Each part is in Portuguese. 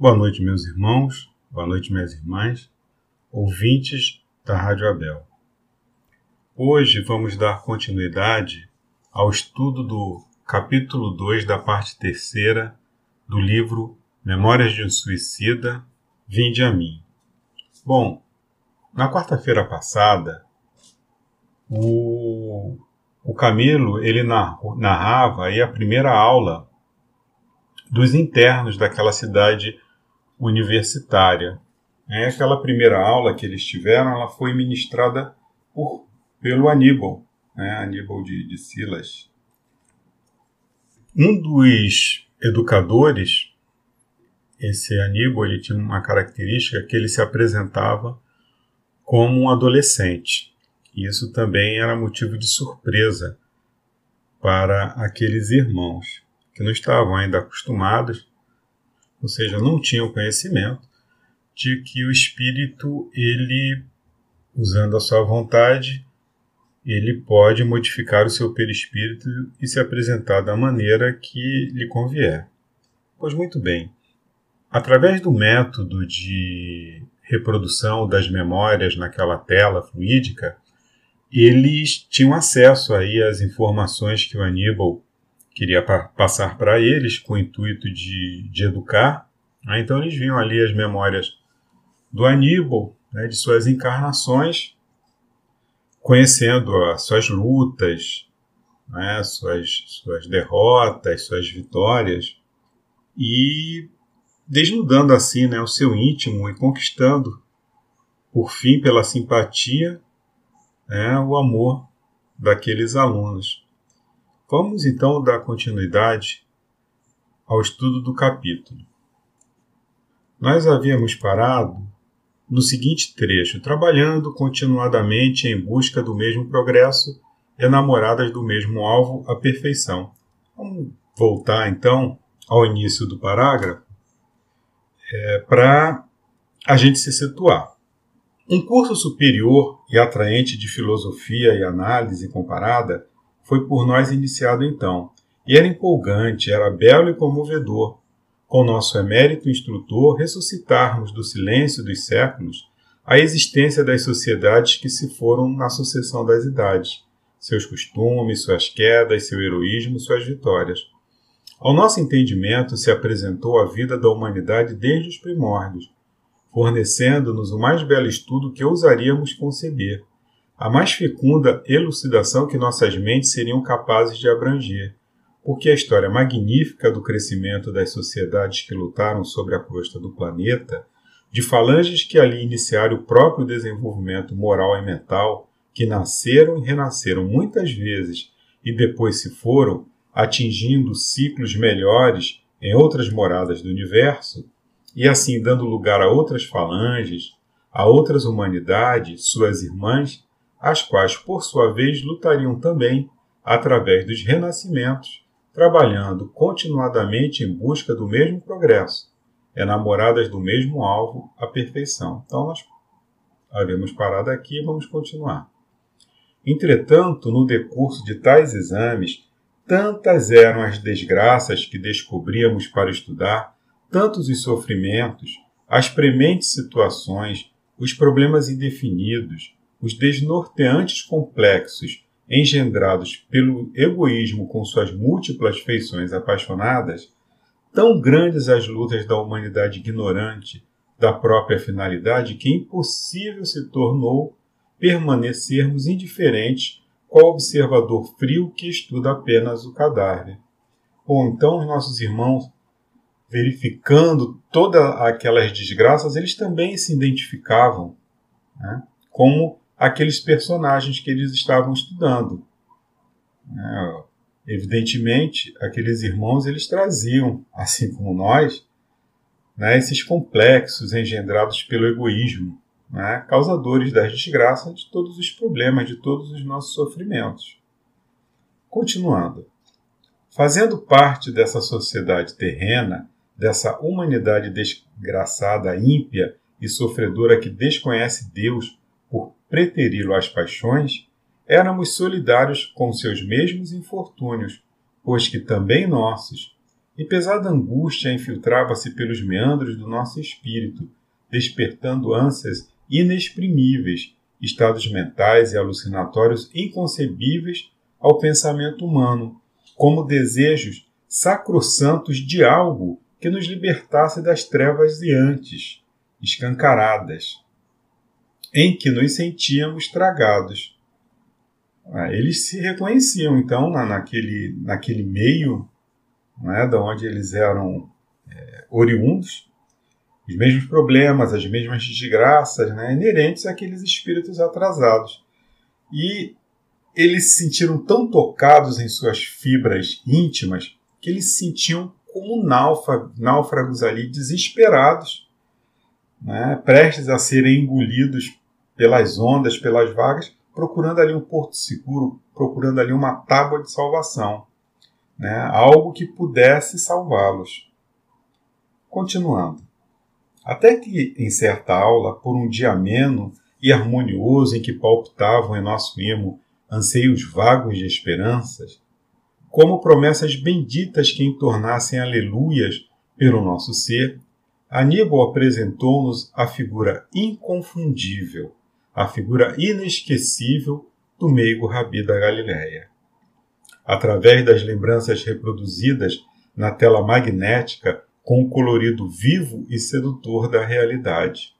Boa noite, meus irmãos, boa noite, minhas irmãs, ouvintes da Rádio Abel. Hoje vamos dar continuidade ao estudo do capítulo 2 da parte terceira do livro Memórias de um Suicida, Vinde a mim. Bom, na quarta-feira passada, o, o Camilo ele narrava aí a primeira aula dos internos daquela cidade universitária. É, aquela primeira aula que eles tiveram, ela foi ministrada por, pelo Aníbal, né, Aníbal de, de Silas. Um dos educadores, esse Aníbal, ele tinha uma característica que ele se apresentava como um adolescente. Isso também era motivo de surpresa para aqueles irmãos que não estavam ainda acostumados ou seja, não tinham conhecimento de que o espírito, ele, usando a sua vontade, ele pode modificar o seu perispírito e se apresentar da maneira que lhe convier. Pois muito bem, através do método de reprodução das memórias naquela tela fluídica, eles tinham acesso aí às informações que o Aníbal queria pa passar para eles com o intuito de, de educar. Né? Então eles viam ali as memórias do Aníbal, né, de suas encarnações, conhecendo as suas lutas, né, suas, suas derrotas, suas vitórias, e desnudando assim né, o seu íntimo e conquistando, por fim, pela simpatia, né, o amor daqueles alunos. Vamos então dar continuidade ao estudo do capítulo. Nós havíamos parado no seguinte trecho: trabalhando continuadamente em busca do mesmo progresso, enamoradas do mesmo alvo, a perfeição. Vamos voltar então ao início do parágrafo é, para a gente se situar. Um curso superior e atraente de filosofia e análise comparada foi por nós iniciado então, e era empolgante, era belo e comovedor, com nosso emérito instrutor, ressuscitarmos do silêncio dos séculos a existência das sociedades que se foram na sucessão das idades, seus costumes, suas quedas, seu heroísmo, suas vitórias. Ao nosso entendimento se apresentou a vida da humanidade desde os primórdios, fornecendo-nos o mais belo estudo que ousaríamos conceber, a mais fecunda elucidação que nossas mentes seriam capazes de abranger, porque a história magnífica do crescimento das sociedades que lutaram sobre a crosta do planeta, de falanges que ali iniciaram o próprio desenvolvimento moral e mental, que nasceram e renasceram muitas vezes e depois se foram, atingindo ciclos melhores em outras moradas do universo, e assim dando lugar a outras falanges, a outras humanidades, suas irmãs, as quais, por sua vez, lutariam também através dos renascimentos, trabalhando continuadamente em busca do mesmo progresso, enamoradas do mesmo alvo, a perfeição. Então, nós havíamos parado aqui e vamos continuar. Entretanto, no decurso de tais exames, tantas eram as desgraças que descobríamos para estudar, tantos os sofrimentos, as prementes situações, os problemas indefinidos, os desnorteantes complexos engendrados pelo egoísmo com suas múltiplas feições apaixonadas, tão grandes as lutas da humanidade ignorante da própria finalidade que impossível se tornou permanecermos indiferentes qual observador frio que estuda apenas o cadáver. Ou então os nossos irmãos, verificando todas aquelas desgraças, eles também se identificavam né, como aqueles personagens que eles estavam estudando. É, evidentemente, aqueles irmãos eles traziam, assim como nós, né, esses complexos engendrados pelo egoísmo, né, causadores das desgraças, de todos os problemas, de todos os nossos sofrimentos. Continuando. Fazendo parte dessa sociedade terrena, dessa humanidade desgraçada, ímpia e sofredora que desconhece Deus preteri-lo às paixões, éramos solidários com seus mesmos infortúnios, pois que também nossos, e pesada angústia infiltrava-se pelos meandros do nosso espírito, despertando ânsias inexprimíveis, estados mentais e alucinatórios inconcebíveis ao pensamento humano, como desejos sacrossantos de algo que nos libertasse das trevas de antes, escancaradas, em que nos sentíamos tragados. Ah, eles se reconheciam, então, na, naquele, naquele meio né, da onde eles eram é, oriundos, os mesmos problemas, as mesmas desgraças né, inerentes àqueles espíritos atrasados. E eles se sentiram tão tocados em suas fibras íntimas que eles se sentiam como náufragos ali, desesperados, né, prestes a serem engolidos pelas ondas, pelas vagas, procurando ali um porto seguro, procurando ali uma tábua de salvação, né, algo que pudesse salvá-los. Continuando. Até que, em certa aula, por um dia ameno e harmonioso em que palpitavam em nosso imo anseios vagos de esperanças, como promessas benditas que entornassem aleluias pelo nosso ser, Aníbal apresentou-nos a figura inconfundível, a figura inesquecível do meigo Rabi da Galiléia. Através das lembranças reproduzidas na tela magnética com o colorido vivo e sedutor da realidade.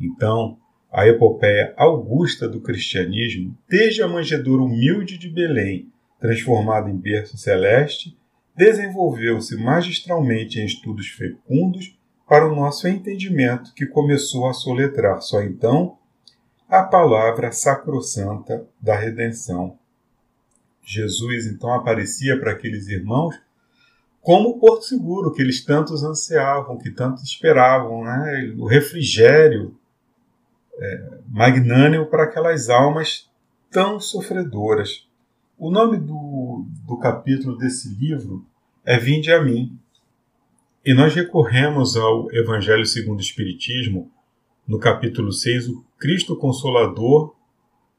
Então, a epopeia augusta do cristianismo, desde a manjedoura humilde de Belém transformado em berço celeste, desenvolveu-se magistralmente em estudos fecundos para o nosso entendimento que começou a soletrar só então a palavra sacrossanta da redenção. Jesus então aparecia para aqueles irmãos como o porto seguro que eles tantos ansiavam, que tanto esperavam, né? o refrigério é, magnânimo para aquelas almas tão sofredoras. O nome do, do capítulo desse livro é Vinde a mim. E nós recorremos ao Evangelho segundo o Espiritismo, no capítulo 6, o Cristo Consolador,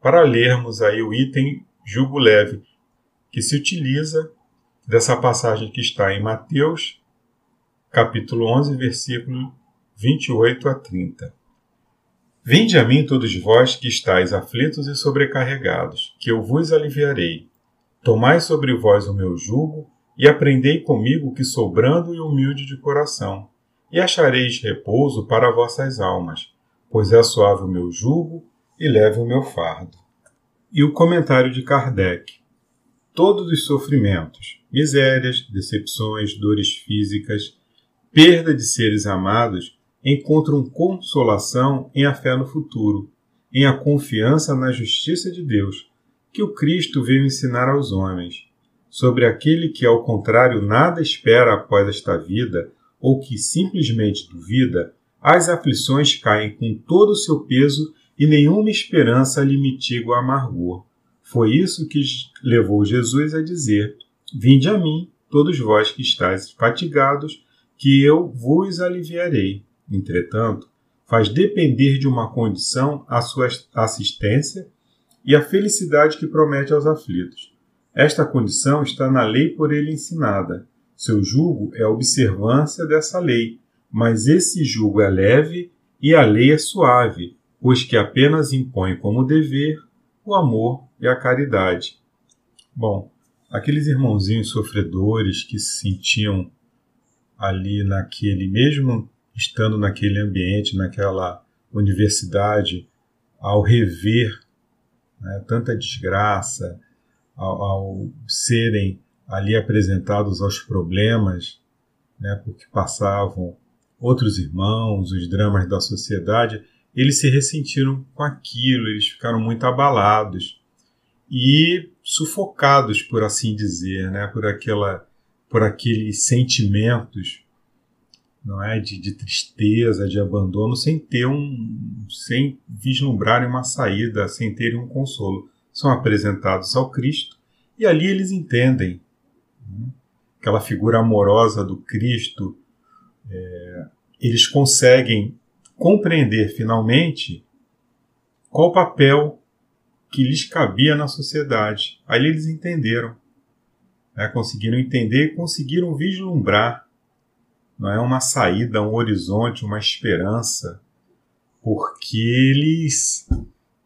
para lermos aí o item Jugo Leve, que se utiliza dessa passagem que está em Mateus, capítulo 11, versículo 28 a 30. Vinde a mim todos vós que estáis aflitos e sobrecarregados, que eu vos aliviarei. Tomai sobre vós o meu jugo e aprendei comigo que sou brando e humilde de coração, e achareis repouso para vossas almas, pois é suave o meu jugo e leve o meu fardo. E o comentário de Kardec. Todos os sofrimentos, misérias, decepções, dores físicas, perda de seres amados encontram consolação em a fé no futuro, em a confiança na justiça de Deus que o Cristo veio ensinar aos homens, sobre aquele que, ao contrário, nada espera após esta vida, ou que simplesmente duvida, as aflições caem com todo o seu peso e nenhuma esperança lhe mitiga o amargor. Foi isso que levou Jesus a dizer: Vinde a mim, todos vós que estáis fatigados, que eu vos aliviarei. Entretanto, faz depender de uma condição a sua assistência e a felicidade que promete aos aflitos. Esta condição está na lei por ele ensinada. Seu jugo é a observância dessa lei, mas esse jugo é leve e a lei é suave, pois que apenas impõe como dever o amor e a caridade. Bom, aqueles irmãozinhos sofredores que se sentiam ali naquele, mesmo estando naquele ambiente, naquela universidade, ao rever né, tanta desgraça, ao, ao, serem ali apresentados aos problemas, né, porque passavam outros irmãos, os dramas da sociedade, eles se ressentiram com aquilo, eles ficaram muito abalados e sufocados, por assim dizer, né, por aquela, por aqueles sentimentos não é de, de, tristeza, de abandono, sem ter um, sem vislumbrarem uma saída, sem terem um consolo. São apresentados ao Cristo e ali eles entendem né? aquela figura amorosa do Cristo. É, eles conseguem compreender finalmente qual o papel que lhes cabia na sociedade. Ali eles entenderam né, conseguiram entender conseguiram vislumbrar não é uma saída, um horizonte, uma esperança, porque eles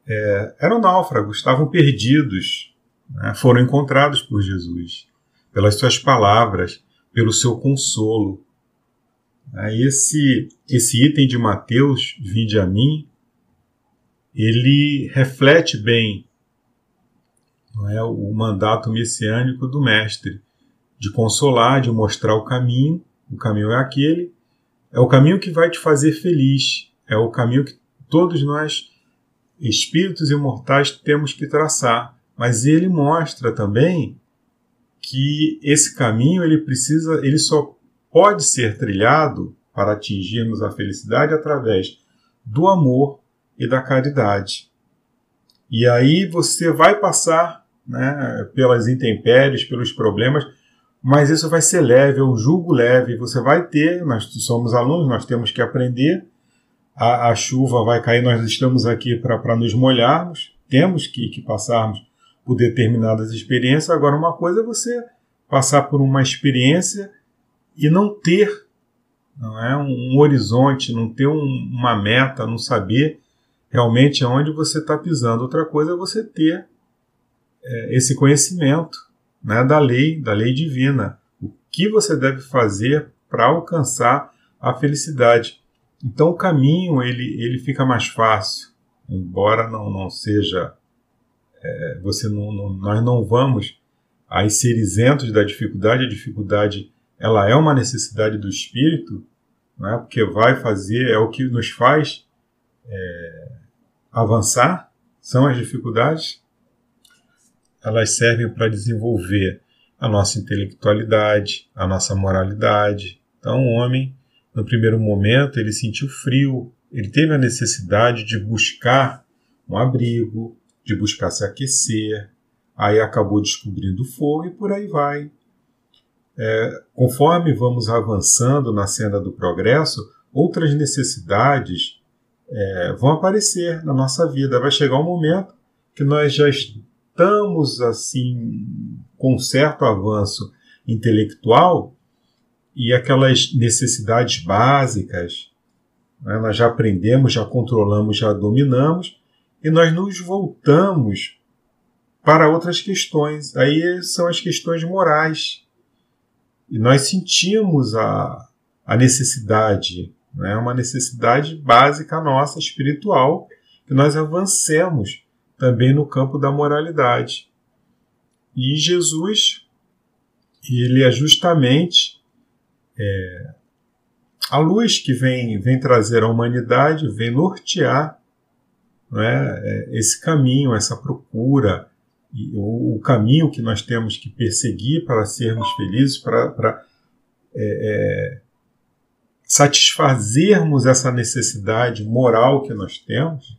é, eram náufragos, estavam perdidos, né, foram encontrados por Jesus, pelas suas palavras, pelo seu consolo. Esse, esse item de Mateus, vinde a mim, ele reflete bem é, o mandato messiânico do Mestre, de consolar, de mostrar o caminho. O caminho é aquele, é o caminho que vai te fazer feliz, é o caminho que todos nós, espíritos imortais, temos que traçar. Mas ele mostra também que esse caminho ele precisa, ele só pode ser trilhado para atingirmos a felicidade através do amor e da caridade. E aí você vai passar né, pelas intempéries, pelos problemas, mas isso vai ser leve, é um julgo leve. Você vai ter, nós somos alunos, nós temos que aprender. A, a chuva vai cair, nós estamos aqui para nos molharmos, temos que, que passarmos por determinadas experiências. Agora, uma coisa é você passar por uma experiência e não ter não é um, horizonte, não ter um, uma meta, não saber realmente aonde você está pisando. Outra coisa é você ter é, esse conhecimento né, da lei, da lei divina. O que você deve fazer para alcançar a felicidade. Então o caminho ele, ele fica mais fácil, embora não, não seja. É, você não, não, nós não vamos a ser isentos da dificuldade. A dificuldade ela é uma necessidade do espírito, né, porque vai fazer, é o que nos faz é, avançar, são as dificuldades elas servem para desenvolver a nossa intelectualidade, a nossa moralidade. Então, o homem, no primeiro momento, ele sentiu frio, ele teve a necessidade de buscar um abrigo, de buscar se aquecer, aí acabou descobrindo o fogo e por aí vai. É, conforme vamos avançando na cena do progresso, outras necessidades é, vão aparecer na nossa vida. Vai chegar um momento que nós já estamos assim com um certo avanço intelectual e aquelas necessidades básicas né, nós já aprendemos, já controlamos, já dominamos e nós nos voltamos para outras questões. Aí são as questões morais. E nós sentimos a, a necessidade, né, uma necessidade básica nossa, espiritual, que nós avancemos também no campo da moralidade. E Jesus, ele é justamente é, a luz que vem, vem trazer à humanidade, vem nortear é, esse caminho, essa procura, o, caminho que nós temos que perseguir para sermos felizes, para, é, é, satisfazermos essa necessidade moral que nós temos,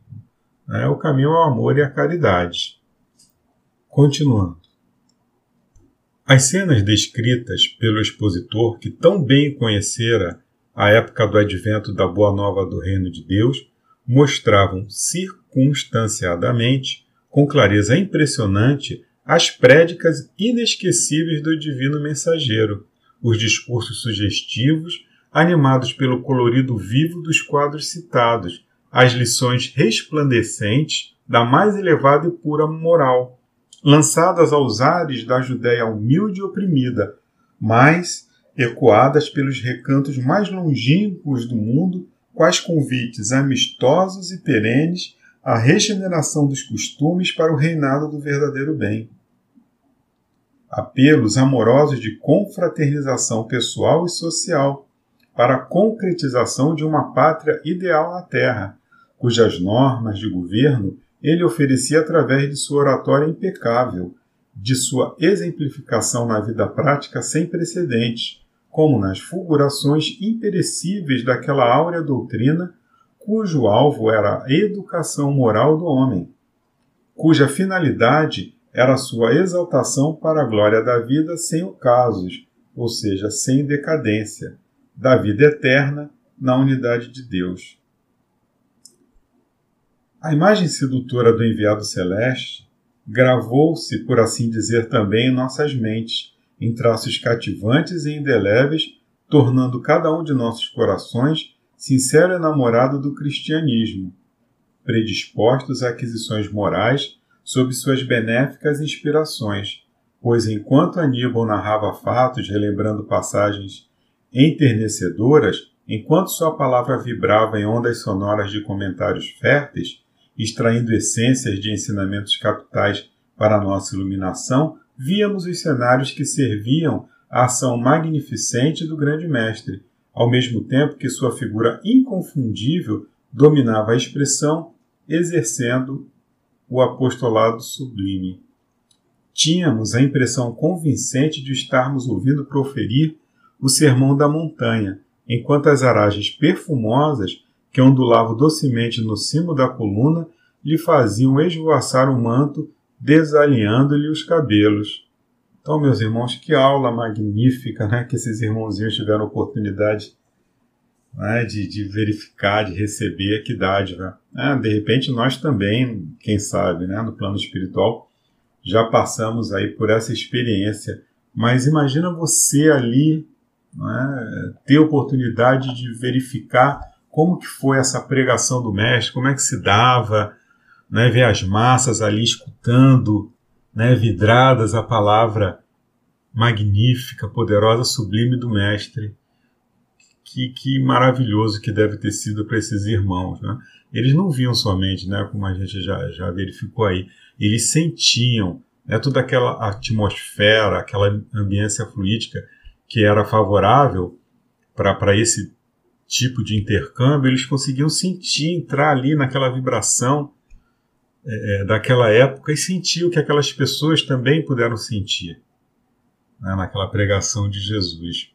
né? O caminho ao amor e à caridade. Continuando. As cenas descritas pelo expositor, que tão bem conhecera a época do advento da Boa Nova do Reino de Deus, mostravam circunstanciadamente, com clareza impressionante, as prédicas inesquecíveis do divino mensageiro, os discursos sugestivos, animados pelo colorido vivo dos quadros citados, as lições resplandecentes da mais elevada e pura moral, lançadas aos ares da Judéia humilde e oprimida, mas ecoadas pelos recantos mais longínquos do mundo, quais convites amistosos e perenes à regeneração dos costumes para o reinado do verdadeiro bem. Apelos amorosos de confraternização pessoal e social, para a concretização de uma pátria ideal na Terra, cujas normas de governo ele oferecia através de sua oratória impecável, de sua exemplificação na vida prática sem precedentes, como nas fulgurações imperecíveis daquela áurea doutrina cujo alvo era a educação moral do homem, cuja finalidade era sua exaltação para a glória da vida sem ocasos, ou seja, sem decadência, da vida eterna na unidade de Deus. A imagem sedutora do enviado celeste gravou-se, por assim dizer, também em nossas mentes, em traços cativantes e indeléveis, tornando cada um de nossos corações sincero enamorado do cristianismo, predispostos a aquisições morais sob suas benéficas inspirações, pois enquanto Aníbal narrava fatos, relembrando passagens enternecedoras, enquanto sua palavra vibrava em ondas sonoras de comentários férteis, extraindo essências de ensinamentos capitais para nossa iluminação, víamos os cenários que serviam à ação magnificente do grande mestre, ao mesmo tempo que sua figura inconfundível dominava a expressão, exercendo o apostolado sublime. Tínhamos a impressão convincente de estarmos ouvindo proferir o sermão da montanha, enquanto as aragens perfumosas que ondulavam docemente no cimo da coluna lhe faziam esvoaçar o manto, desalinhando-lhe os cabelos. Então, meus irmãos, que aula magnífica né, que esses irmãozinhos tiveram oportunidade né, de, de, verificar, de receber, que dádiva. É, de repente, nós também, quem sabe, né, no plano espiritual, já passamos aí por essa experiência. Mas imagina você ali né, ter oportunidade de verificar como que foi essa pregação do mestre, como é que se dava, né, ver as massas ali escutando né, vidradas a palavra magnífica, poderosa, sublime do Mestre. Que, que maravilhoso que deve ter sido para esses irmãos. Né? Eles não viam somente, né, como a gente já, já verificou aí, eles sentiam né, toda aquela atmosfera, aquela ambiência fluídica que era favorável para esse tipo de intercâmbio, eles conseguiam sentir, entrar ali naquela vibração é, é, daquela época e sentir o que aquelas pessoas também puderam sentir né, naquela pregação de Jesus.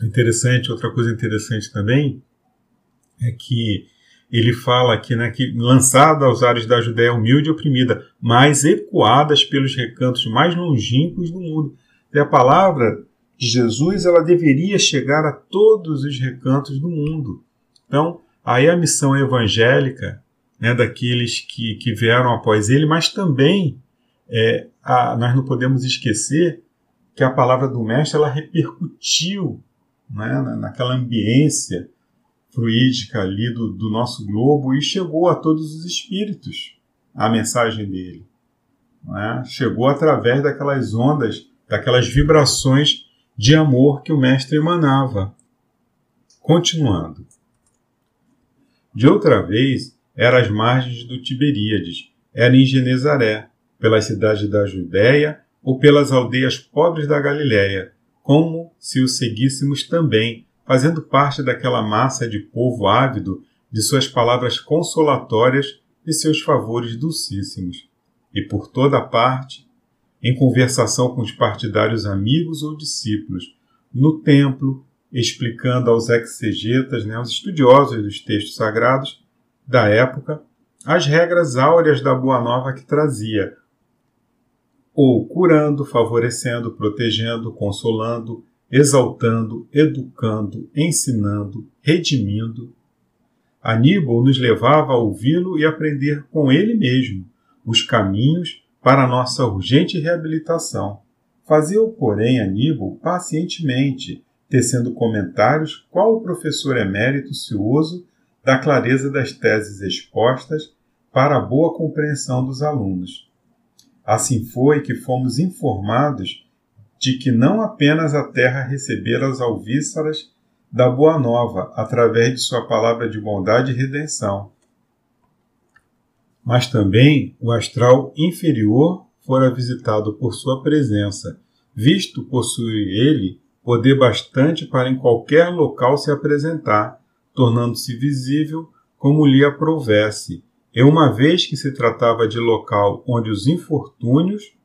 Interessante, outra coisa interessante também é que ele fala aqui né, que lançada aos ares da Judéia humilde e oprimida, mas ecoadas pelos recantos mais longínquos do mundo. E a palavra de Jesus ela deveria chegar a todos os recantos do mundo. Então, aí a missão evangélica né, daqueles que, que vieram após ele, mas também é, a, nós não podemos esquecer que a palavra do mestre ela repercutiu né, naquela ambiência fluídica ali do, do nosso globo e chegou a todos os espíritos a mensagem dele. Né? Chegou através daquelas ondas, daquelas vibrações de amor que o mestre emanava. Continuando. De outra vez, era às margens do Tiberíades, era em Genezaré, pelas cidades da Judéia ou pelas aldeias pobres da Galiléia, como se o seguíssemos também, fazendo parte daquela massa de povo ávido de suas palavras consolatórias e seus favores dulcíssimos. E por toda parte, em conversação com os partidários amigos ou discípulos, no templo, explicando aos exegetas, né, aos estudiosos dos textos sagrados, da época as regras áureas da Boa Nova que trazia, ou curando, favorecendo, protegendo, consolando, exaltando, educando, ensinando, redimindo. Aníbal nos levava a ouvi-lo e aprender com ele mesmo os caminhos para nossa urgente reabilitação. Fazia-o, porém, Aníbal pacientemente, tecendo comentários qual o professor emérito cioso da clareza das teses expostas para a boa compreensão dos alunos. Assim foi que fomos informados de que não apenas a terra recebera as alvíceras da Boa Nova através de sua palavra de bondade e redenção, mas também o astral inferior fora visitado por sua presença, visto possui ele poder bastante para em qualquer local se apresentar, tornando-se visível como lhe aprovesse, e uma vez que se tratava de local onde os infortúnios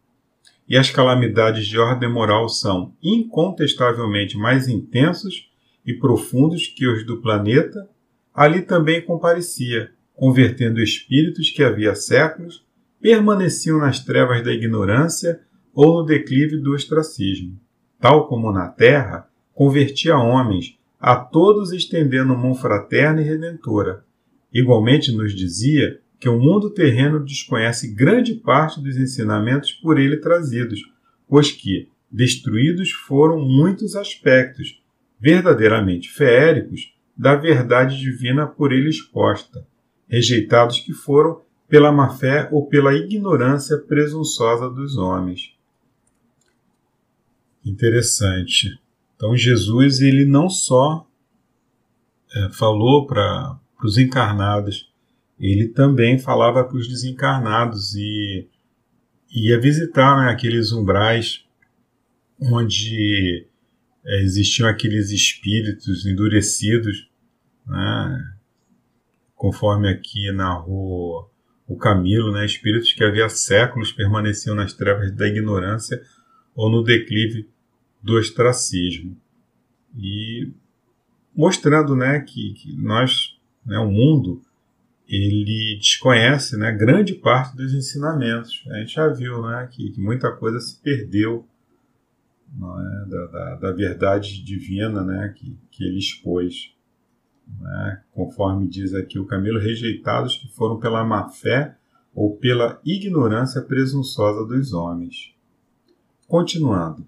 e as calamidades de ordem moral são incontestavelmente mais intensos e profundos que os do planeta, ali também comparecia, convertendo espíritos que havia séculos permaneciam nas trevas da ignorância ou no declive do ostracismo. Tal como na Terra, convertia homens a todos estendendo mão fraterna e redentora. Igualmente nos dizia que o mundo terreno desconhece grande parte dos ensinamentos por ele trazidos, pois que, destruídos foram muitos aspectos, verdadeiramente feéricos, da verdade divina por ele exposta, rejeitados que foram pela má-fé ou pela ignorância presunçosa dos homens. Interessante. Então Jesus ele não só é, falou para os encarnados, ele também falava para os desencarnados e ia visitar né, aqueles umbrais onde é, existiam aqueles espíritos endurecidos, né, conforme aqui narrou o Camilo, né, espíritos que havia séculos permaneciam nas trevas da ignorância ou no declive do ostracismo. E mostrando né, que, que nós, né, o mundo, ele desconhece né, grande parte dos ensinamentos. A gente já viu né, que, que muita coisa se perdeu é, da, da, da, verdade divina né, que, que ele expôs. Né, conforme diz aqui o Camilo, rejeitados que foram pela má fé ou pela ignorância presunçosa dos homens. Continuando.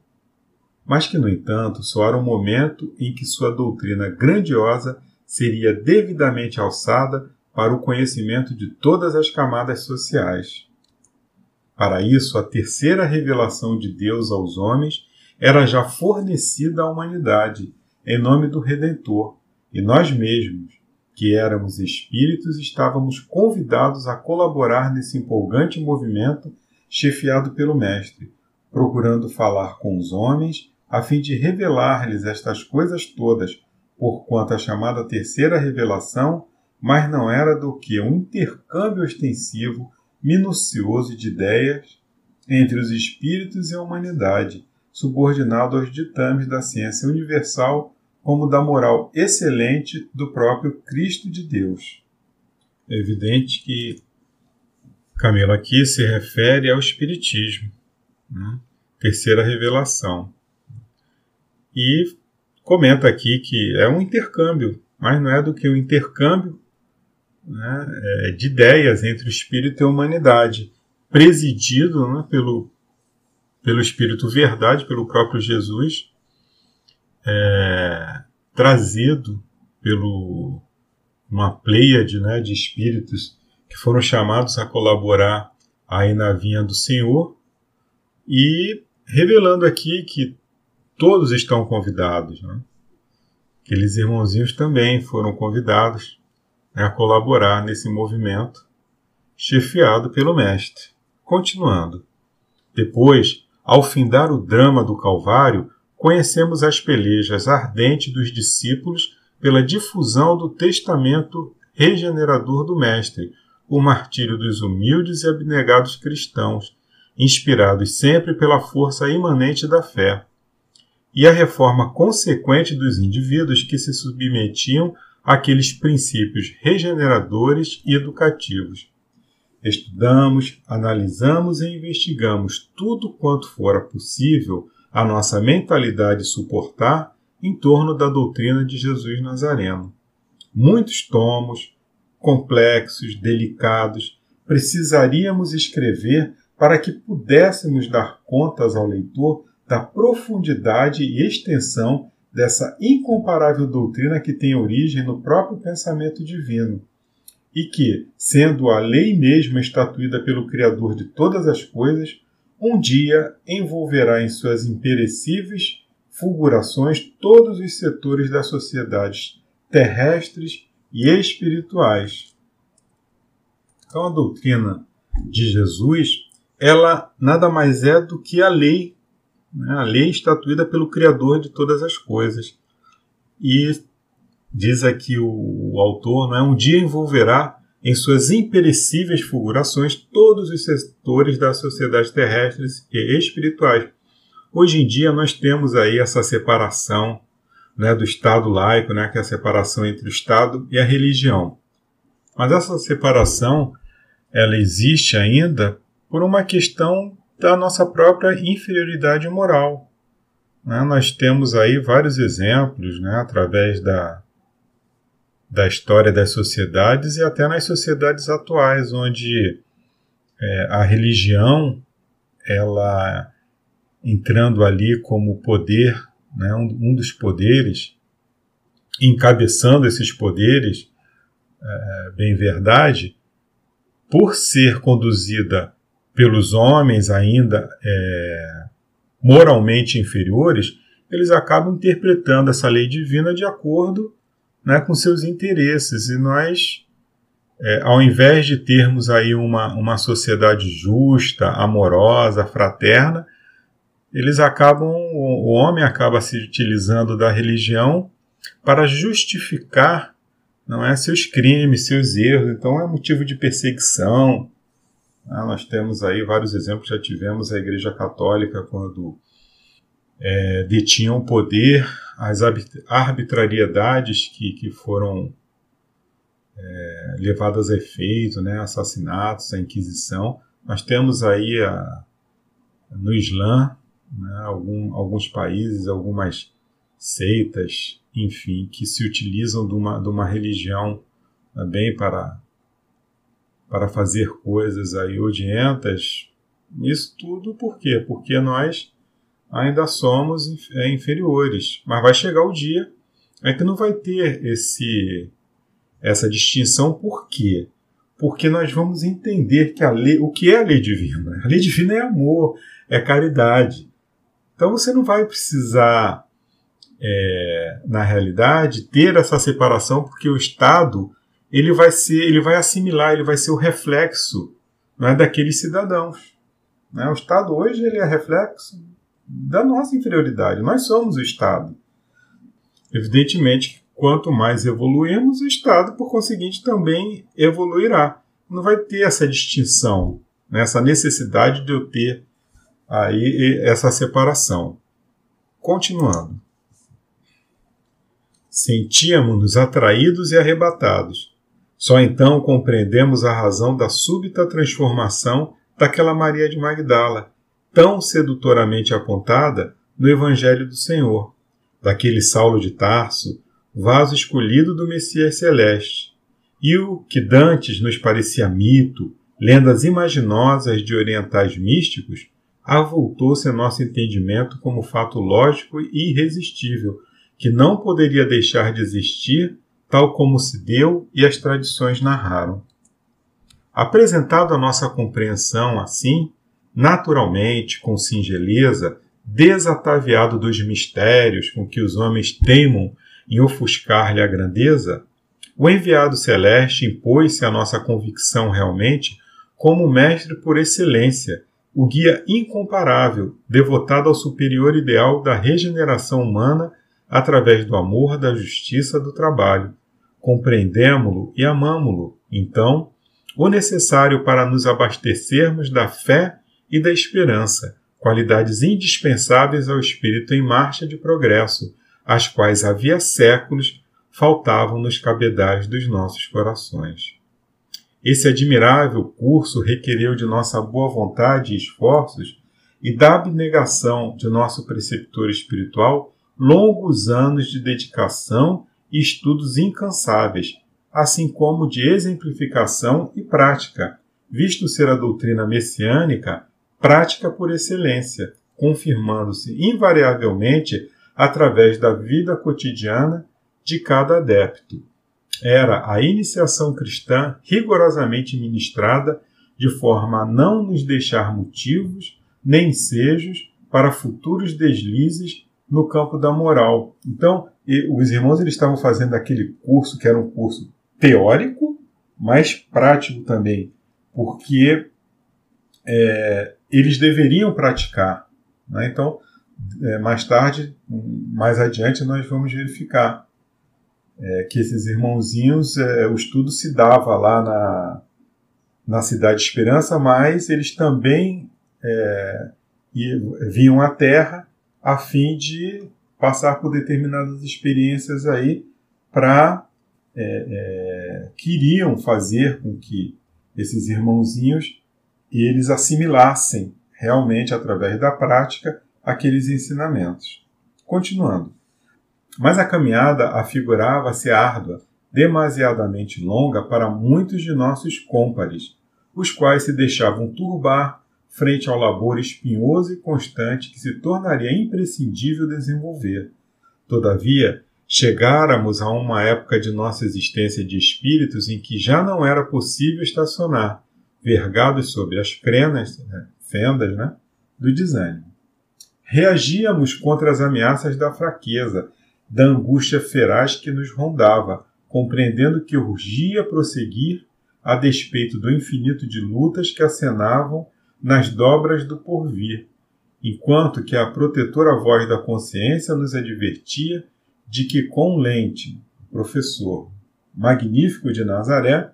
Mas que, no entanto, só era um momento em que sua doutrina grandiosa seria devidamente alçada para o conhecimento de todas as camadas sociais. Para isso, a terceira revelação de Deus aos homens era já fornecida à humanidade, em nome do Redentor, e nós mesmos, que éramos espíritos, estávamos convidados a colaborar nesse empolgante movimento chefiado pelo Mestre, procurando falar com os homens a fim de revelar-lhes estas coisas todas, porquanto a chamada terceira revelação mais não era do que um intercâmbio ostensivo, minucioso de ideias entre os espíritos e a humanidade, subordinado aos ditames da ciência universal como da moral excelente do próprio Cristo de Deus. É evidente que Camilo aqui se refere ao Espiritismo, né? terceira revelação. E comenta aqui que é um intercâmbio, mas não é do que um intercâmbio né, é, de ideias entre o espírito e a humanidade, presidido né, pelo, pelo Espírito Verdade, pelo próprio Jesus, é, trazido pelo uma pleiade né, de espíritos que foram chamados a colaborar aí na vinha do Senhor e revelando aqui que todos estão convidados. Né? Aqueles irmãozinhos também foram convidados né, a colaborar nesse movimento chefiado pelo Mestre. Continuando. Depois, ao findar o drama do Calvário, conhecemos as pelejas ardentes dos discípulos pela difusão do testamento regenerador do Mestre, o martírio dos humildes e abnegados cristãos, inspirados sempre pela força imanente da fé, e a reforma consequente dos indivíduos que se submetiam àqueles princípios regeneradores e educativos. Estudamos, analisamos e investigamos tudo quanto fora possível a nossa mentalidade suportar em torno da doutrina de Jesus Nazareno. Muitos tomos, complexos, delicados, precisaríamos escrever para que pudéssemos dar contas ao leitor da profundidade e extensão dessa incomparável doutrina que tem origem no próprio pensamento divino e que, sendo a lei mesma estatuída pelo Criador de todas as coisas, um dia envolverá em suas imperecíveis fulgurações todos os setores das sociedades terrestres e espirituais. Então, a doutrina de Jesus, ela nada mais é do que a lei, né? a lei estatuída pelo Criador de todas as coisas. E diz aqui o, o autor, né, um dia envolverá em suas imperecíveis fulgurações todos os setores da sociedade terrestres e espirituais. Hoje em dia nós temos aí essa separação né, do Estado laico, né, que é a separação entre o Estado e a religião. Mas essa separação ela existe ainda por uma questão da nossa própria inferioridade moral. Né? Nós temos aí vários exemplos né, através da, da história das sociedades e até nas sociedades atuais, onde é, a religião ela entrando ali como poder, né, um, um dos poderes, encabeçando esses poderes, é, bem verdade, por ser conduzida pelos homens ainda é, moralmente inferiores, eles acabam interpretando essa lei divina de acordo né, com seus interesses. E nós, é, ao invés de termos aí uma, uma sociedade justa, amorosa, fraterna, eles acabam, o homem acaba se utilizando da religião para justificar não é seus crimes, seus erros, então é motivo de perseguição. Ah, nós temos aí vários exemplos, já tivemos a Igreja Católica quando é, detinham o poder, as arbitrariedades que, que foram é, levadas a efeito, né, assassinatos, a Inquisição. Nós temos aí a, no Islã né, algum, alguns países, algumas seitas, enfim, que se utilizam de uma, de uma religião também para, para fazer coisas aí odientas. Isso tudo por quê? Porque nós ainda somos é, inferiores. Mas vai chegar o dia é que não vai ter esse essa distinção. Por quê? Porque nós vamos entender que a lei, o que é a lei divina? A lei divina é amor, é caridade. Então você não vai precisar, é, na realidade, ter essa separação, porque o Estado ele vai ser, ele vai assimilar, ele vai ser o reflexo não é, daqueles cidadãos. Né? O Estado hoje ele é reflexo da nossa inferioridade. Nós somos o Estado. Evidentemente, quanto mais evoluirmos, o Estado, por conseguinte, também evoluirá. Não vai ter essa distinção, né? essa necessidade de eu ter aí essa separação. Continuando. Sentíamos-nos atraídos e arrebatados. Só então compreendemos a razão da súbita transformação daquela Maria de Magdala, tão sedutoramente apontada no Evangelho do Senhor, daquele Saulo de Tarso, vaso escolhido do Messias Celeste, e o que dantes nos parecia mito, lendas imaginosas de orientais místicos, avultou-se a nosso entendimento como fato lógico e irresistível, que não poderia deixar de existir, tal como se deu e as tradições narraram. Apresentado a nossa compreensão assim, naturalmente, com singeleza, desataviado dos mistérios com que os homens teimam em ofuscar-lhe a grandeza, o enviado celeste impôs-se à nossa convicção realmente como mestre por excelência, o guia incomparável, devotado ao superior ideal da regeneração humana através do amor, da justiça, do trabalho. Compreendemo-lo e amamo-lo, então, o necessário para nos abastecermos da fé e da esperança, qualidades indispensáveis ao espírito em marcha de progresso, as quais havia séculos faltavam nos cabedais dos nossos corações. Esse admirável curso requereu de nossa boa vontade e esforços e da abnegação de nosso preceptor espiritual longos anos de dedicação e estudos incansáveis, assim como de exemplificação e prática, visto ser a doutrina messiânica prática por excelência, confirmando-se invariavelmente através da vida cotidiana de cada adepto. Era a iniciação cristã rigorosamente ministrada de forma a não nos deixar motivos nem sejos para futuros deslizes no campo da moral. Então, os irmãos eles estavam fazendo aquele curso que era um curso teórico, mas prático também, porque é, eles deveriam praticar. Né? Então, é, mais tarde, mais adiante, nós vamos verificar é, que esses irmãozinhos, é, o estudo se dava lá na, na Cidade de Esperança, mas eles também é, vinham à Terra a fim de passar por determinadas experiências aí para é, é, queriam fazer com que esses irmãozinhos eles assimilassem realmente através da prática aqueles ensinamentos. Continuando. Mas a caminhada afigurava-se árdua, demasiadamente longa para muitos de nossos cômpares, os quais se deixavam turbar, frente ao labor espinhoso e constante que se tornaria imprescindível desenvolver. Todavia, chegáramos a uma época de nossa existência de espíritos em que já não era possível estacionar, vergados sobre as frenas, né, fendas né, do desânimo. Reagíamos contra as ameaças da fraqueza, da angústia feraz que nos rondava, compreendendo que urgia prosseguir a despeito do infinito de lutas que acenavam nas dobras do porvir, enquanto que a protetora voz da consciência nos advertia de que com Lente, professor magnífico de Nazaré,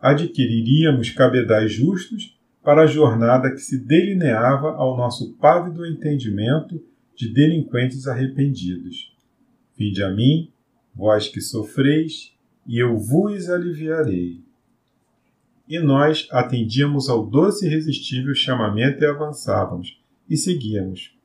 adquiriríamos cabedais justos para a jornada que se delineava ao nosso pávido entendimento de delinquentes arrependidos. Vinde a mim, vós que sofreis, e eu vos aliviarei. E nós atendíamos ao doce e irresistível chamamento e avançávamos, e seguíamos.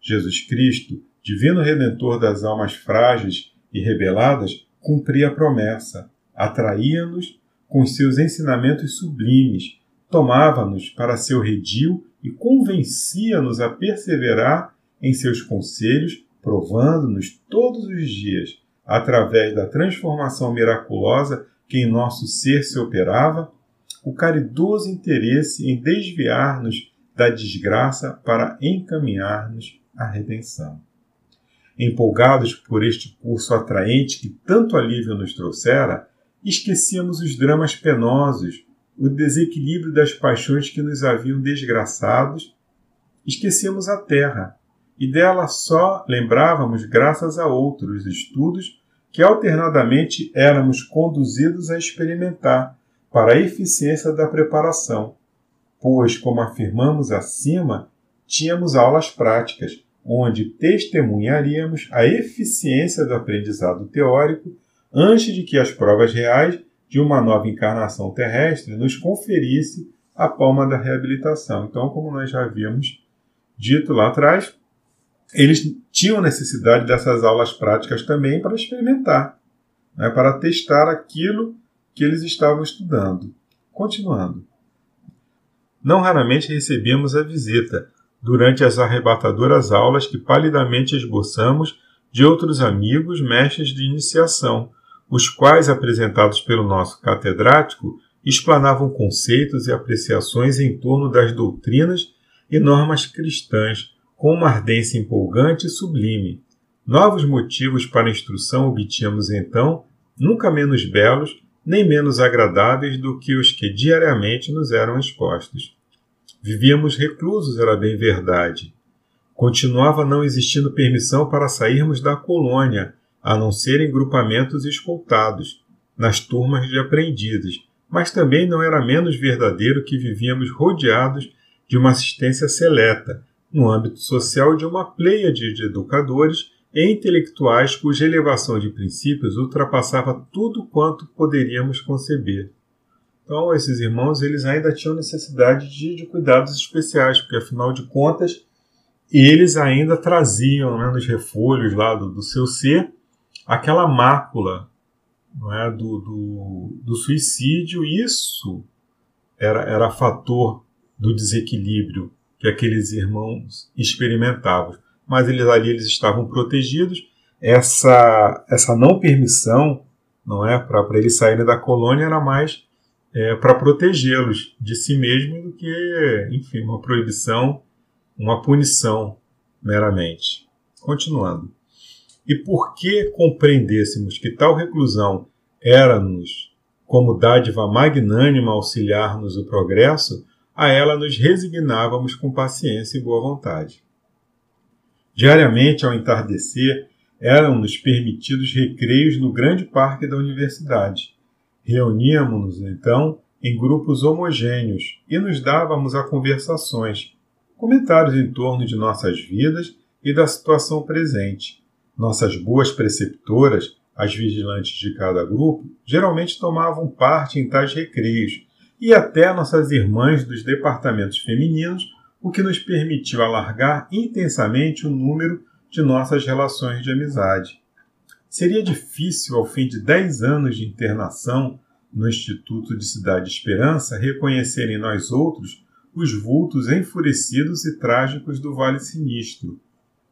Jesus Cristo, divino redentor das almas frágeis e rebeladas, cumpria a promessa, atraía-nos com seus ensinamentos sublimes, tomava-nos para seu redil e convencia-nos a perseverar em seus conselhos, provando-nos todos os dias, através da transformação miraculosa que em nosso ser se operava, o caridoso interesse em desviar-nos da desgraça para encaminhar-nos à redenção. Empolgados por este curso atraente que tanto alívio nos trouxera, esquecíamos os dramas penosos, o desequilíbrio das paixões que nos haviam desgraçados, esquecíamos a terra, e dela só lembrávamos graças a outros estudos que alternadamente éramos conduzidos a experimentar para a eficiência da preparação, pois, como afirmamos acima, tínhamos aulas práticas, onde testemunharíamos a eficiência do aprendizado teórico antes de que as provas reais de uma nova encarnação terrestre nos conferisse a palma da reabilitação. Então, como nós já havíamos dito lá atrás, eles tinham necessidade dessas aulas práticas também para experimentar, né, para testar aquilo que eles estavam estudando. Continuando. Não raramente recebíamos a visita, durante as arrebatadoras aulas que palidamente esboçamos de outros amigos mestres de iniciação, os quais, apresentados pelo nosso catedrático, explanavam conceitos e apreciações em torno das doutrinas e normas cristãs com uma ardência empolgante e sublime. Novos motivos para instrução obtínhamos então, nunca menos belos nem menos agradáveis do que os que diariamente nos eram expostos. Vivíamos reclusos, era bem verdade. Continuava não existindo permissão para sairmos da colônia, a não ser em grupamentos escoltados, nas turmas de aprendizes, mas também não era menos verdadeiro que vivíamos rodeados de uma assistência seleta, no âmbito social de uma pleia de educadores e intelectuais cuja elevação de princípios ultrapassava tudo quanto poderíamos conceber. Então, esses irmãos eles ainda tinham necessidade de, de cuidados especiais, porque afinal de contas eles ainda traziam né, nos refolhos lá do, do seu ser aquela mácula não é, do, do, do suicídio, isso era, era fator do desequilíbrio que aqueles irmãos experimentavam. Mas eles ali eles estavam protegidos. Essa, essa não permissão, não é, para eles saírem da colônia era mais é, para protegê-los de si mesmos do que, enfim, uma proibição, uma punição meramente. Continuando. E por que compreendêssemos que tal reclusão era-nos, como dádiva magnânima auxiliar-nos o progresso, a ela nos resignávamos com paciência e boa vontade. Diariamente, ao entardecer, eram-nos permitidos recreios no grande parque da universidade. Reuníamos-nos, então, em grupos homogêneos e nos dávamos a conversações, comentários em torno de nossas vidas e da situação presente, nossas boas preceptoras, as vigilantes de cada grupo, geralmente tomavam parte em tais recreios, e até nossas irmãs dos departamentos femininos, o que nos permitiu alargar intensamente o número de nossas relações de amizade. Seria difícil, ao fim de dez anos de internação no Instituto de Cidade Esperança, reconhecer em nós outros os vultos enfurecidos e trágicos do Vale Sinistro,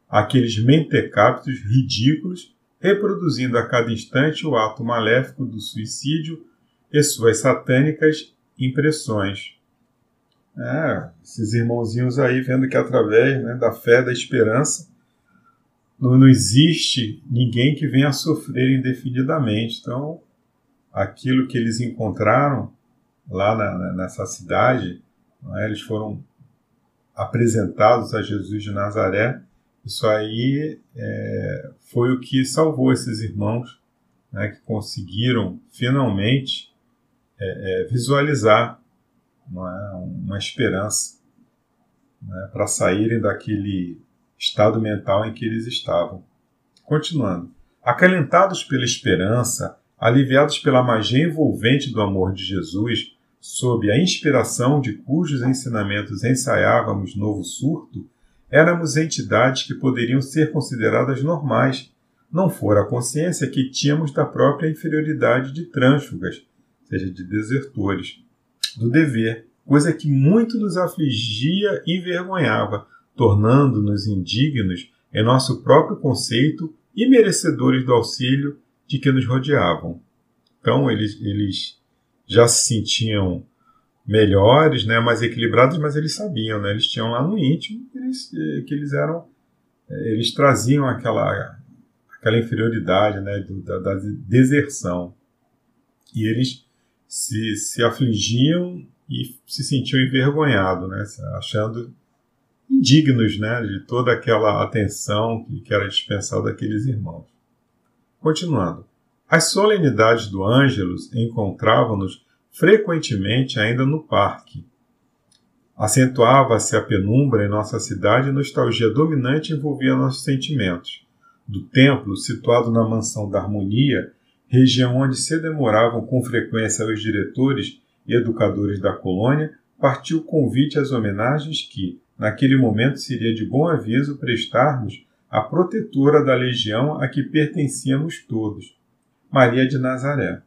aqueles mentecaptos ridículos reproduzindo a cada instante o ato maléfico do suicídio e suas satânicas impressões. É, esses irmãozinhos aí vendo que através né, da fé, da esperança, não, não existe ninguém que venha sofrer indefinidamente. Então, aquilo que eles encontraram lá na, nessa cidade, é? eles foram apresentados a Jesus de Nazaré. Isso aí é, foi o que salvou esses irmãos, né, que conseguiram finalmente é, é, visualizar uma, uma esperança né, para saírem daquele estado mental em que eles estavam. Continuando. Acalentados pela esperança, aliviados pela magia envolvente do amor de Jesus, sob a inspiração de cujos ensinamentos ensaiávamos novo surto, éramos entidades que poderiam ser consideradas normais, não fora a consciência que tínhamos da própria inferioridade de trânsfugas, seja, de desertores, do dever, coisa que muito nos afligia e envergonhava, tornando-nos indignos em nosso próprio conceito e merecedores do auxílio de que nos rodeavam. Então, eles, eles já se sentiam melhores, né, mais equilibrados, mas eles sabiam, né, eles tinham lá no íntimo que eles, eh, que eles eram, eh, eles traziam aquela, aquela inferioridade, né, da, da deserção. E eles se, se afligiam e se sentiam envergonhados, né, achando indignos né, de toda aquela atenção que, era dispensada àqueles irmãos. Continuando. As solenidades do Ângelus encontravam-nos frequentemente ainda no parque. Acentuava-se a penumbra em nossa cidade e nostalgia dominante envolvia nossos sentimentos. Do templo, situado na mansão da harmonia, região onde se demoravam com frequência os diretores e educadores da colônia, partiu o convite às homenagens que, naquele momento, seria de bom aviso prestarmos à protetora da legião a que pertencíamos todos, Maria de Nazaré.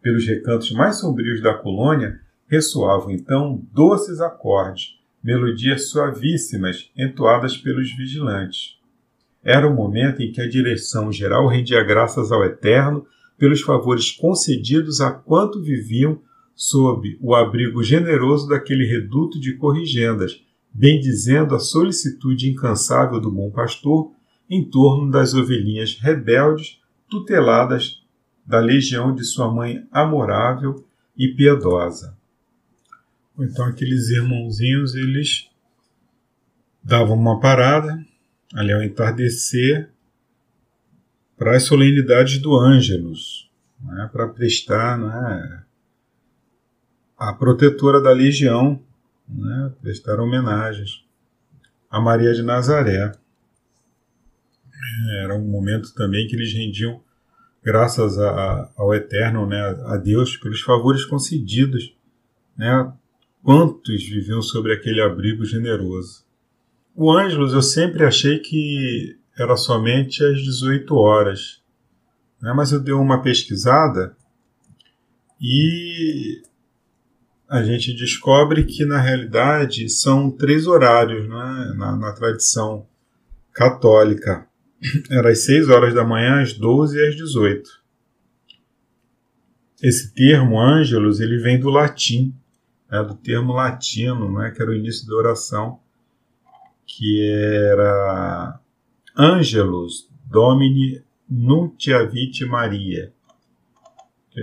Pelos recantos mais sombrios da colônia ressoavam então doces acordes, melodias suavíssimas entoadas pelos vigilantes. Era o momento em que a direção geral rendia graças ao Eterno pelos favores concedidos a quanto viviam sob o abrigo generoso daquele reduto de corrigendas, bendizendo a solicitude incansável do bom pastor em torno das ovelhinhas rebeldes, tuteladas da legião de sua mãe amorável e piedosa. Então aqueles irmãozinhos, eles davam uma parada ali ao entardecer para as solenidades do Ângelus, né, para prestar né, a protetora da legião, né, prestar homenagens a Maria de Nazaré. Era um momento também que eles rendiam graças a, a, ao Eterno, né, a Deus, pelos favores concedidos. Né, quantos viviam sobre aquele abrigo generoso? O Ângelus eu sempre achei que era somente às 18 horas. Né? Mas eu dei uma pesquisada e a gente descobre que na realidade são três horários né? na, na tradição católica. Era às 6 horas da manhã, às 12 e às 18. Esse termo, ângelos, ele vem do latim, né? do termo latino, né? que era o início da oração, que era Angelus Domini Nuntiavit Maria.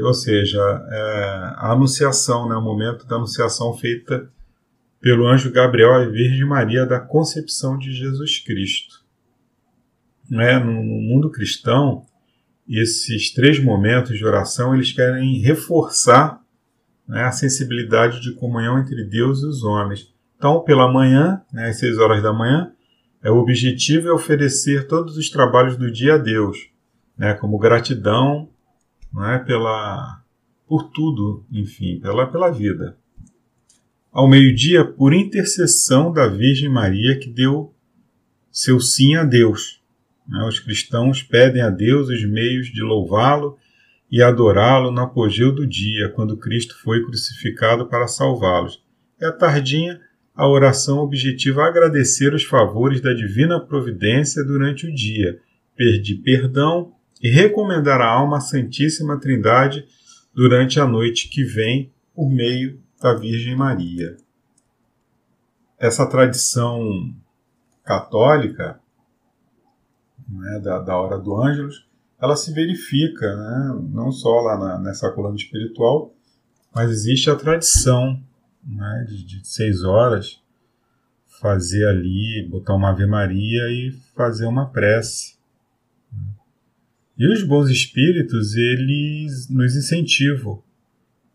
Ou seja, é, a anunciação, né, o momento da anunciação feita pelo anjo Gabriel à Virgem Maria da concepção de Jesus Cristo. Né, no, no mundo cristão, esses três momentos de oração eles querem reforçar né, a sensibilidade de comunhão entre Deus e os homens. Então, pela manhã, né, às seis horas da manhã, o objetivo é oferecer todos os trabalhos do dia a Deus, né, como gratidão né, pela, por tudo, enfim, pela, pela vida. Ao meio-dia, por intercessão da Virgem Maria, que deu seu sim a Deus. Né, os cristãos pedem a Deus os meios de louvá-lo e adorá-lo no apogeu do dia, quando Cristo foi crucificado para salvá-los. E à tardinha, a oração objetiva agradecer os favores da divina providência durante o dia, pedir perdão e recomendar a alma à Santíssima Trindade durante a noite que vem por meio da Virgem Maria. Essa tradição católica né, da, da hora do Ângelus, ela se verifica, né, não só lá na, nessa coluna espiritual, mas existe a tradição né, de, de seis horas fazer ali, botar uma Ave Maria e fazer uma prece. E os bons espíritos, eles nos incentivam.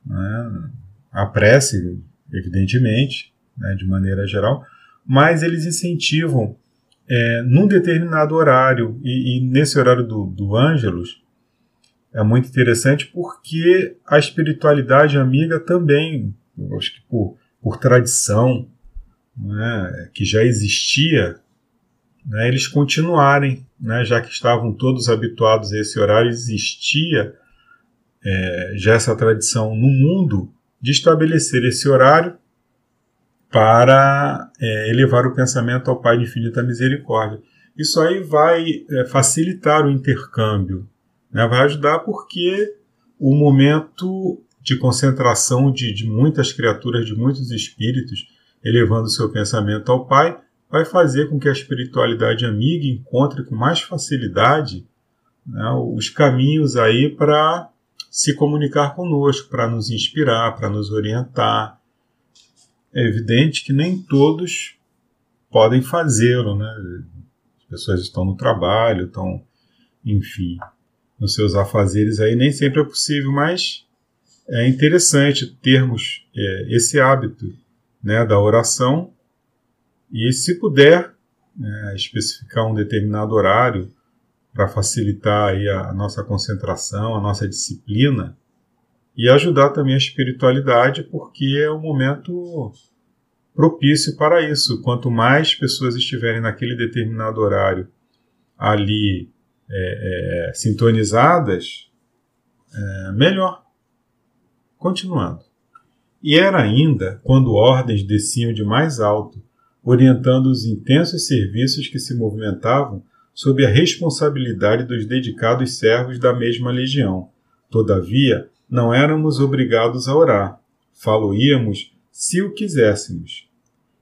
Né? A prece, evidentemente, né, de maneira geral, mas eles incentivam é, num determinado horário, e, e nesse horário do, do Ângelus, é muito interessante porque a espiritualidade amiga também, acho que por, por tradição, né, que já existia, né, eles continuarem, né, já que estavam todos habituados a esse horário, existia é, já essa tradição no mundo de estabelecer esse horário para é, elevar o pensamento ao Pai de infinita misericórdia. Isso aí vai é, facilitar o intercâmbio, né? vai ajudar porque o momento de concentração de, de muitas criaturas, de muitos espíritos, elevando seu pensamento ao Pai, vai fazer com que a espiritualidade amiga encontre com mais facilidade né, os caminhos aí para se comunicar conosco, para nos inspirar, para nos orientar, é evidente que nem todos podem fazê-lo, né? As pessoas estão no trabalho, estão, enfim, nos seus afazeres aí, nem sempre é possível, mas é interessante termos é, esse hábito né, da oração e, se puder, né, especificar um determinado horário para facilitar aí a, nossa concentração, a nossa disciplina, e ajudar também a espiritualidade, porque é um momento propício para isso. Quanto mais pessoas estiverem naquele determinado horário ali é, é, sintonizadas, é, melhor. Continuando. E era ainda quando ordens desciam de mais alto, orientando os intensos serviços que se movimentavam sob a responsabilidade dos dedicados servos da mesma legião. Todavia, não éramos obrigados a orar. Faloíamos se o quiséssemos.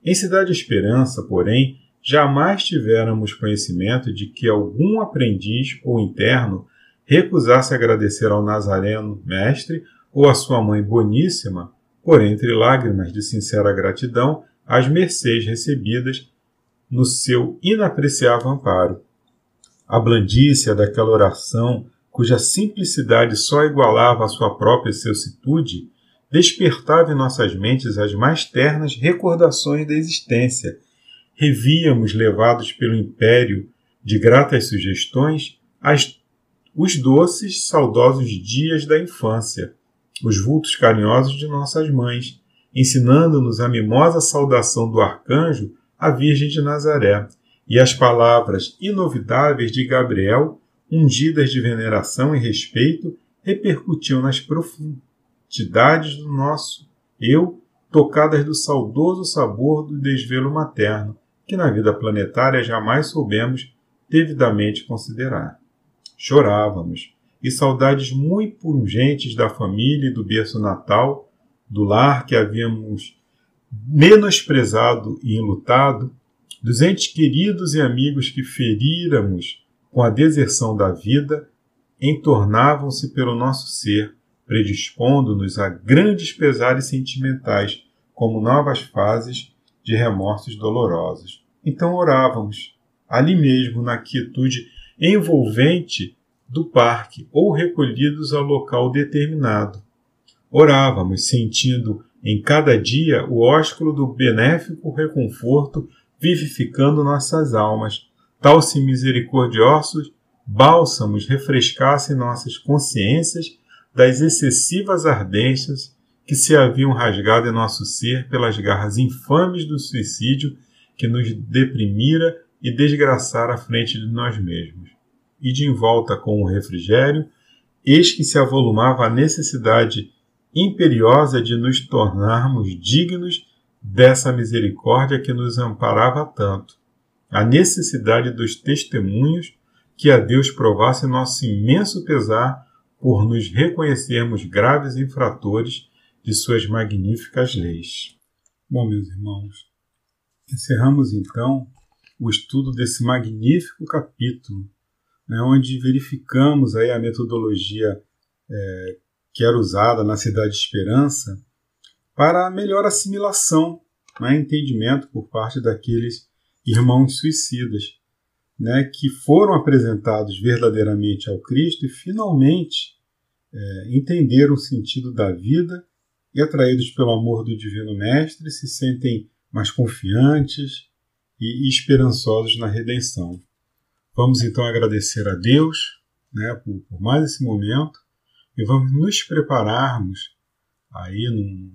Em Cidade Esperança, porém, jamais tivéramos conhecimento de que algum aprendiz ou interno recusasse agradecer ao Nazareno mestre ou à sua mãe boníssima, por entre lágrimas de sincera gratidão, as mercês recebidas no seu inapreciável amparo. A blandícia daquela oração cuja simplicidade só igualava a sua própria celsitude, despertava em nossas mentes as mais ternas recordações da existência. Revíamos, levados pelo império de gratas sugestões, as, os doces, saudosos dias da infância, os vultos carinhosos de nossas mães, ensinando-nos a mimosa saudação do arcanjo à Virgem de Nazaré e as palavras inovidáveis de Gabriel ungidas de veneração e respeito, repercutiam nas profundidades do nosso eu, tocadas do saudoso sabor do desvelo materno, que na vida planetária jamais soubemos devidamente considerar. Chorávamos, e saudades muito pungentes da família e do berço natal, do lar que havíamos menosprezado e enlutado, dos entes queridos e amigos que feríramos com a deserção da vida, entornavam-se pelo nosso ser, predispondo-nos a grandes pesares sentimentais, como novas fases de remorsos dolorosos. Então orávamos, ali mesmo, na quietude envolvente do parque ou recolhidos ao local determinado. Orávamos, sentindo em cada dia o ósculo do benéfico reconforto vivificando nossas almas, tal se misericordiosos bálsamos refrescassem nossas consciências das excessivas ardências que se haviam rasgado em nosso ser pelas garras infames do suicídio que nos deprimira e desgraçara à frente de nós mesmos. E de envolta com o refrigério, eis que se avolumava a necessidade imperiosa de nos tornarmos dignos dessa misericórdia que nos amparava tanto, a necessidade dos testemunhos que a Deus provasse nosso imenso pesar por nos reconhecermos graves infratores de suas magníficas leis. Bom, meus irmãos, encerramos então o estudo desse magnífico capítulo, né, onde verificamos aí a metodologia é, que era usada na Cidade de Esperança para a melhor assimilação, né, entendimento por parte daqueles irmãos suicidas, né, que foram apresentados verdadeiramente ao Cristo e finalmente é, entenderam o sentido da vida e, atraídos pelo amor do Divino Mestre, se sentem mais confiantes e esperançosos na redenção. Vamos então agradecer a Deus né, por, por mais esse momento e vamos nos prepararmos aí num,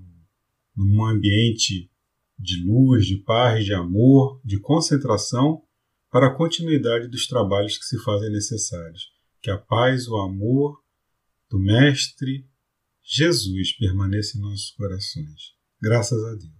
num ambiente de luz, de paz, de amor, de concentração para a continuidade dos trabalhos que se fazem necessários. Que a paz, o amor do Mestre Jesus permaneça em nossos corações. Graças a Deus.